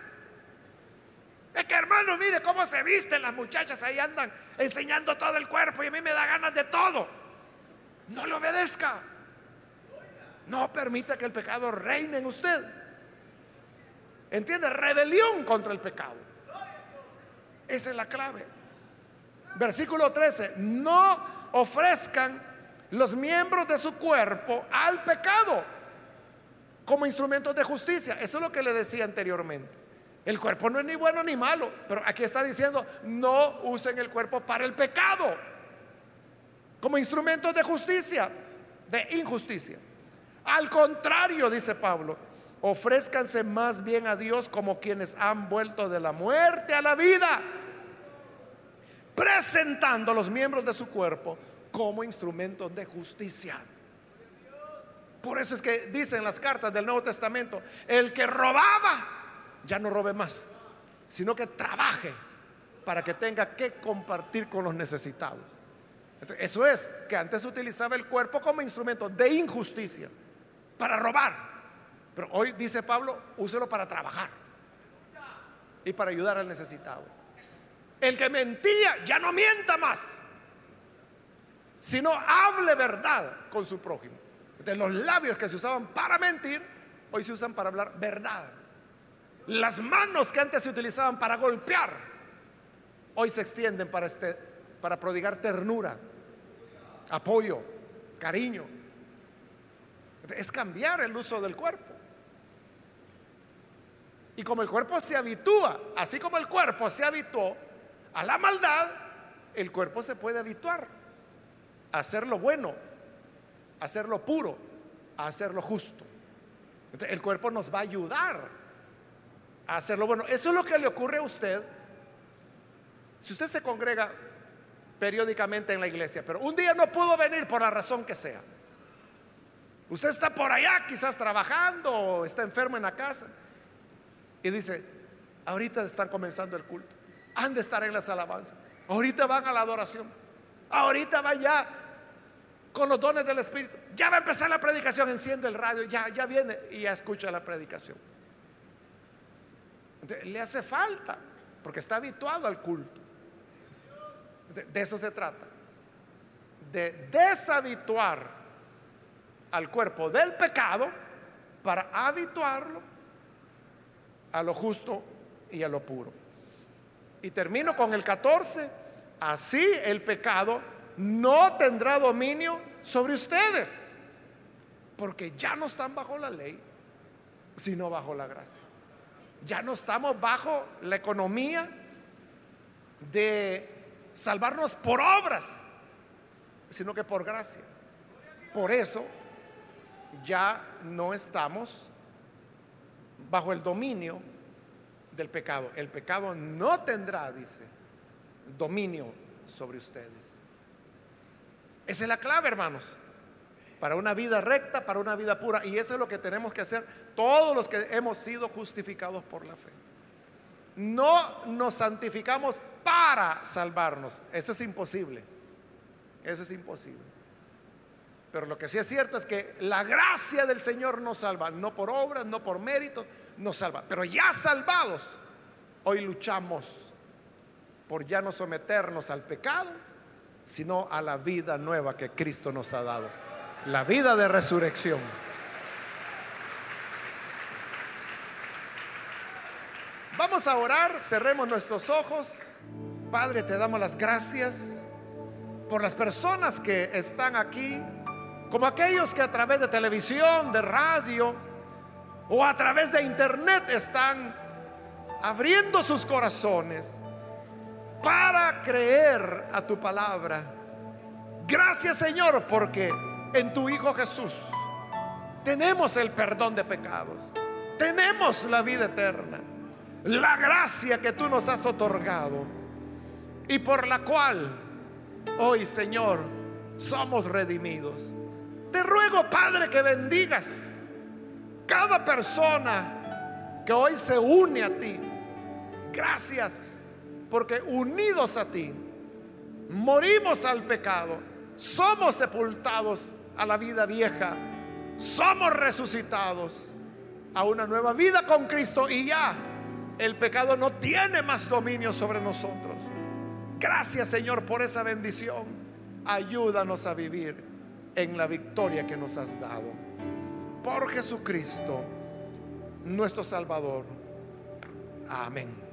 Es que hermano, mire cómo se visten las muchachas ahí andan enseñando todo el cuerpo y a mí me da ganas de todo. No le obedezca. No permita que el pecado reine en usted. ¿Entiende? Rebelión contra el pecado. Esa es la clave. Versículo 13. No ofrezcan los miembros de su cuerpo al pecado como instrumentos de justicia. Eso es lo que le decía anteriormente. El cuerpo no es ni bueno ni malo, pero aquí está diciendo, no usen el cuerpo para el pecado, como instrumentos de justicia, de injusticia. Al contrario, dice Pablo, ofrézcanse más bien a Dios como quienes han vuelto de la muerte a la vida, presentando los miembros de su cuerpo como instrumentos de justicia. Por eso es que dicen las cartas del Nuevo Testamento, el que robaba, ya no robe más, sino que trabaje para que tenga que compartir con los necesitados. Eso es, que antes utilizaba el cuerpo como instrumento de injusticia, para robar. Pero hoy dice Pablo, úselo para trabajar y para ayudar al necesitado. El que mentía, ya no mienta más, sino hable verdad con su prójimo. De los labios que se usaban para mentir, hoy se usan para hablar verdad. Las manos que antes se utilizaban para golpear, hoy se extienden para, este, para prodigar ternura, apoyo, cariño. Es cambiar el uso del cuerpo. Y como el cuerpo se habitúa, así como el cuerpo se habituó a la maldad, el cuerpo se puede habituar a hacer lo bueno, a hacer lo puro, a hacer lo justo. el cuerpo nos va a ayudar hacerlo bueno. Eso es lo que le ocurre a usted si usted se congrega periódicamente en la iglesia, pero un día no pudo venir por la razón que sea. Usted está por allá quizás trabajando o está enfermo en la casa. Y dice, ahorita están comenzando el culto, han de estar en las alabanzas, ahorita van a la adoración, ahorita van ya con los dones del Espíritu, ya va a empezar la predicación, enciende el radio, ya, ya viene y ya escucha la predicación. Le hace falta, porque está habituado al culto. De, eso se trata. De deshabituar al cuerpo del pecado para habituarlo a lo justo y a lo puro. Y termino con el 14. Así el pecado no tendrá dominio sobre ustedes, porque ya no están bajo la ley, sino bajo la gracia. Ya no estamos bajo la economía de salvarnos por obras, sino que por gracia. Por eso ya no estamos bajo el dominio del pecado. El pecado no tendrá, dice, dominio sobre ustedes. Esa es la clave, hermanos, para una vida recta, para una vida pura. Y eso es lo que tenemos que hacer todos los que hemos sido justificados por la fe. No nos santificamos para salvarnos. Eso es imposible. Eso es imposible. Pero lo que sí es cierto es que la gracia del Señor nos salva, no por obras, no por mérito, nos salva. Pero ya salvados, hoy luchamos por ya no someternos al pecado, sino a la vida nueva que Cristo nos ha dado. La vida de resurrección. Vamos a orar, cerremos nuestros ojos. Padre, te damos las gracias por las personas que están aquí, como aquellos que a través de televisión, de radio o a través de internet están abriendo sus corazones para creer a tu palabra. Gracias Señor porque en tu Hijo Jesús tenemos el perdón de pecados, tenemos la vida eterna la gracia que tú nos has otorgado y por la cual hoy, Señor, somos redimidos. Te ruego, Padre, que bendigas cada persona que hoy se une a ti. Gracias porque unidos a ti, morimos al pecado, somos sepultados a la vida vieja, somos resucitados a una nueva vida con Cristo y ya el pecado no tiene más dominio sobre nosotros. Gracias Señor por esa bendición. Ayúdanos a vivir en la victoria que nos has dado. Por Jesucristo, nuestro Salvador. Amén.